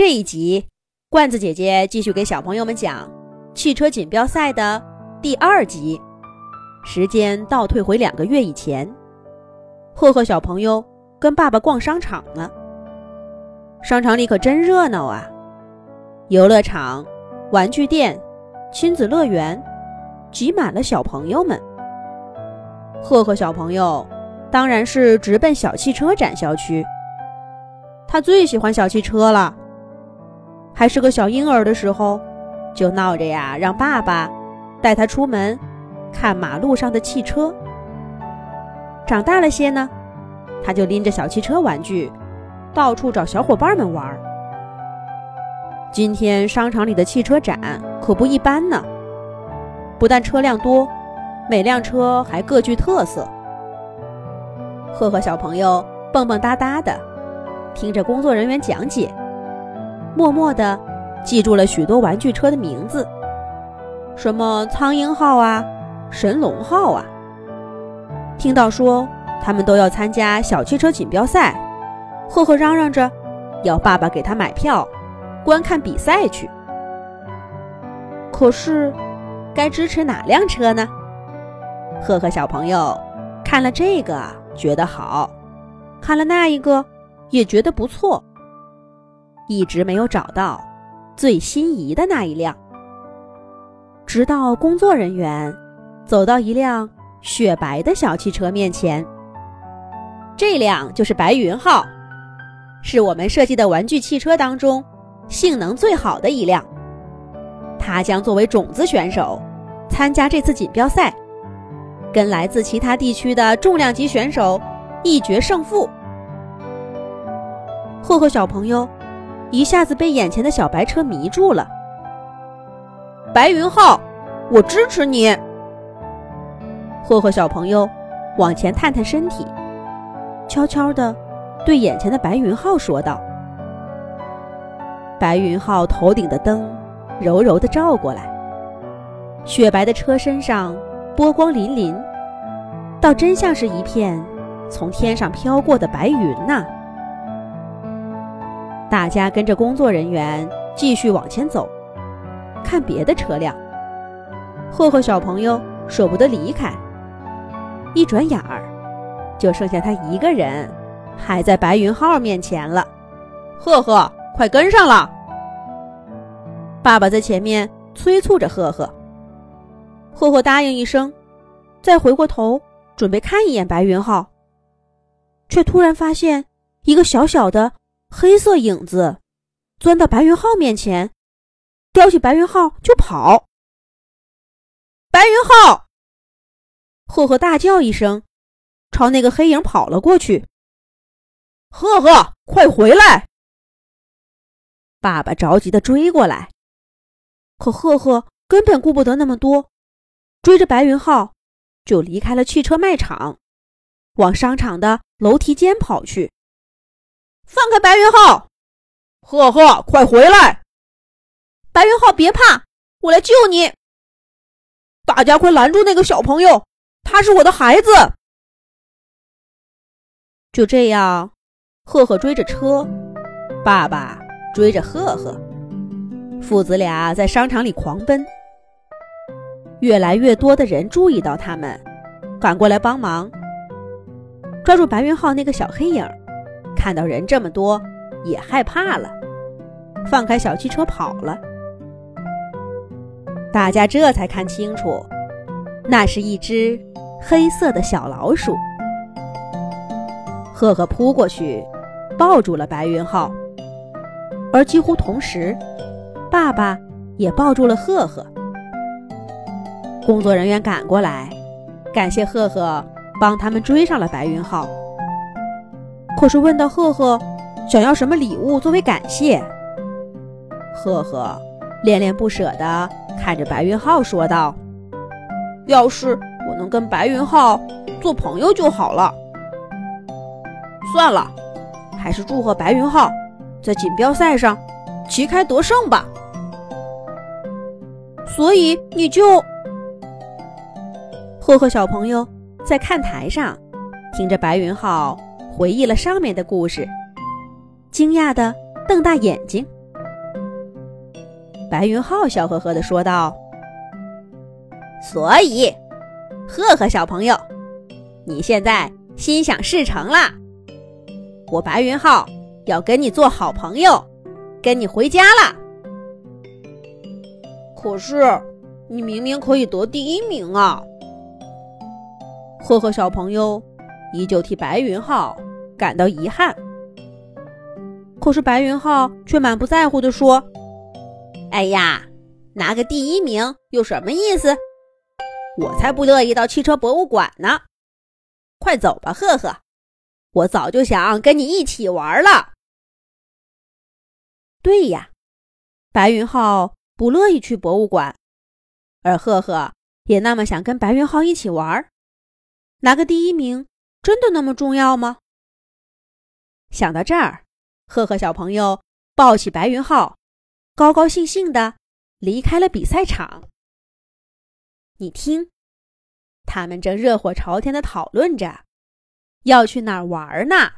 这一集，罐子姐姐继续给小朋友们讲汽车锦标赛的第二集。时间倒退回两个月以前，赫赫小朋友跟爸爸逛商场呢。商场里可真热闹啊！游乐场、玩具店、亲子乐园，挤满了小朋友们。赫赫小朋友当然是直奔小汽车展销区，他最喜欢小汽车了。还是个小婴儿的时候，就闹着呀，让爸爸带他出门看马路上的汽车。长大了些呢，他就拎着小汽车玩具，到处找小伙伴们玩。今天商场里的汽车展可不一般呢，不但车辆多，每辆车还各具特色。赫赫小朋友蹦蹦哒哒的，听着工作人员讲解。默默地记住了许多玩具车的名字，什么苍鹰号啊，神龙号啊。听到说他们都要参加小汽车锦标赛，赫赫嚷嚷着要爸爸给他买票观看比赛去。可是，该支持哪辆车呢？赫赫小朋友看了这个觉得好，看了那一个也觉得不错。一直没有找到最心仪的那一辆，直到工作人员走到一辆雪白的小汽车面前。这辆就是白云号，是我们设计的玩具汽车当中性能最好的一辆。它将作为种子选手参加这次锦标赛，跟来自其他地区的重量级选手一决胜负。赫赫小朋友。一下子被眼前的小白车迷住了。白云浩，我支持你。霍霍小朋友往前探探身体，悄悄地对眼前的白云浩说道：“白云浩头顶的灯柔柔地照过来，雪白的车身上波光粼粼，倒真像是一片从天上飘过的白云呐。”大家跟着工作人员继续往前走，看别的车辆。赫赫小朋友舍不得离开，一转眼儿，就剩下他一个人，还在白云号面前了。赫赫，快跟上了！爸爸在前面催促着赫赫。赫赫答应一声，再回过头准备看一眼白云号，却突然发现一个小小的。黑色影子钻到白云浩面前，叼起白云浩就跑。白云浩，赫赫大叫一声，朝那个黑影跑了过去。赫赫，快回来！爸爸着急的追过来，可赫赫根本顾不得那么多，追着白云浩就离开了汽车卖场，往商场的楼梯间跑去。放开白云浩！赫赫，快回来！白云浩，别怕，我来救你！大家快拦住那个小朋友，他是我的孩子。就这样，赫赫追着车，爸爸追着赫赫，父子俩在商场里狂奔。越来越多的人注意到他们，赶过来帮忙，抓住白云浩那个小黑影。看到人这么多，也害怕了，放开小汽车跑了。大家这才看清楚，那是一只黑色的小老鼠。赫赫扑过去，抱住了白云浩，而几乎同时，爸爸也抱住了赫赫。工作人员赶过来，感谢赫赫帮他们追上了白云浩。可是问到赫赫想要什么礼物作为感谢，赫赫恋恋不舍地看着白云浩说道：“要是我能跟白云浩做朋友就好了。算了，还是祝贺白云浩在锦标赛上旗开得胜吧。”所以你就赫赫小朋友在看台上听着白云浩。回忆了上面的故事，惊讶的瞪大眼睛。白云浩笑呵呵的说道：“所以，赫赫小朋友，你现在心想事成啦！我白云浩要跟你做好朋友，跟你回家啦。可是，你明明可以得第一名啊！”赫赫小朋友依旧替白云浩感到遗憾。可是白云浩却满不在乎地说：“哎呀，拿个第一名有什么意思？我才不乐意到汽车博物馆呢！快走吧，赫赫，我早就想跟你一起玩了。”对呀，白云浩不乐意去博物馆，而赫赫也那么想跟白云浩一起玩。拿个第一名真的那么重要吗？想到这儿。赫赫小朋友抱起白云浩，高高兴兴的离开了比赛场。你听，他们正热火朝天的讨论着要去哪儿玩呢。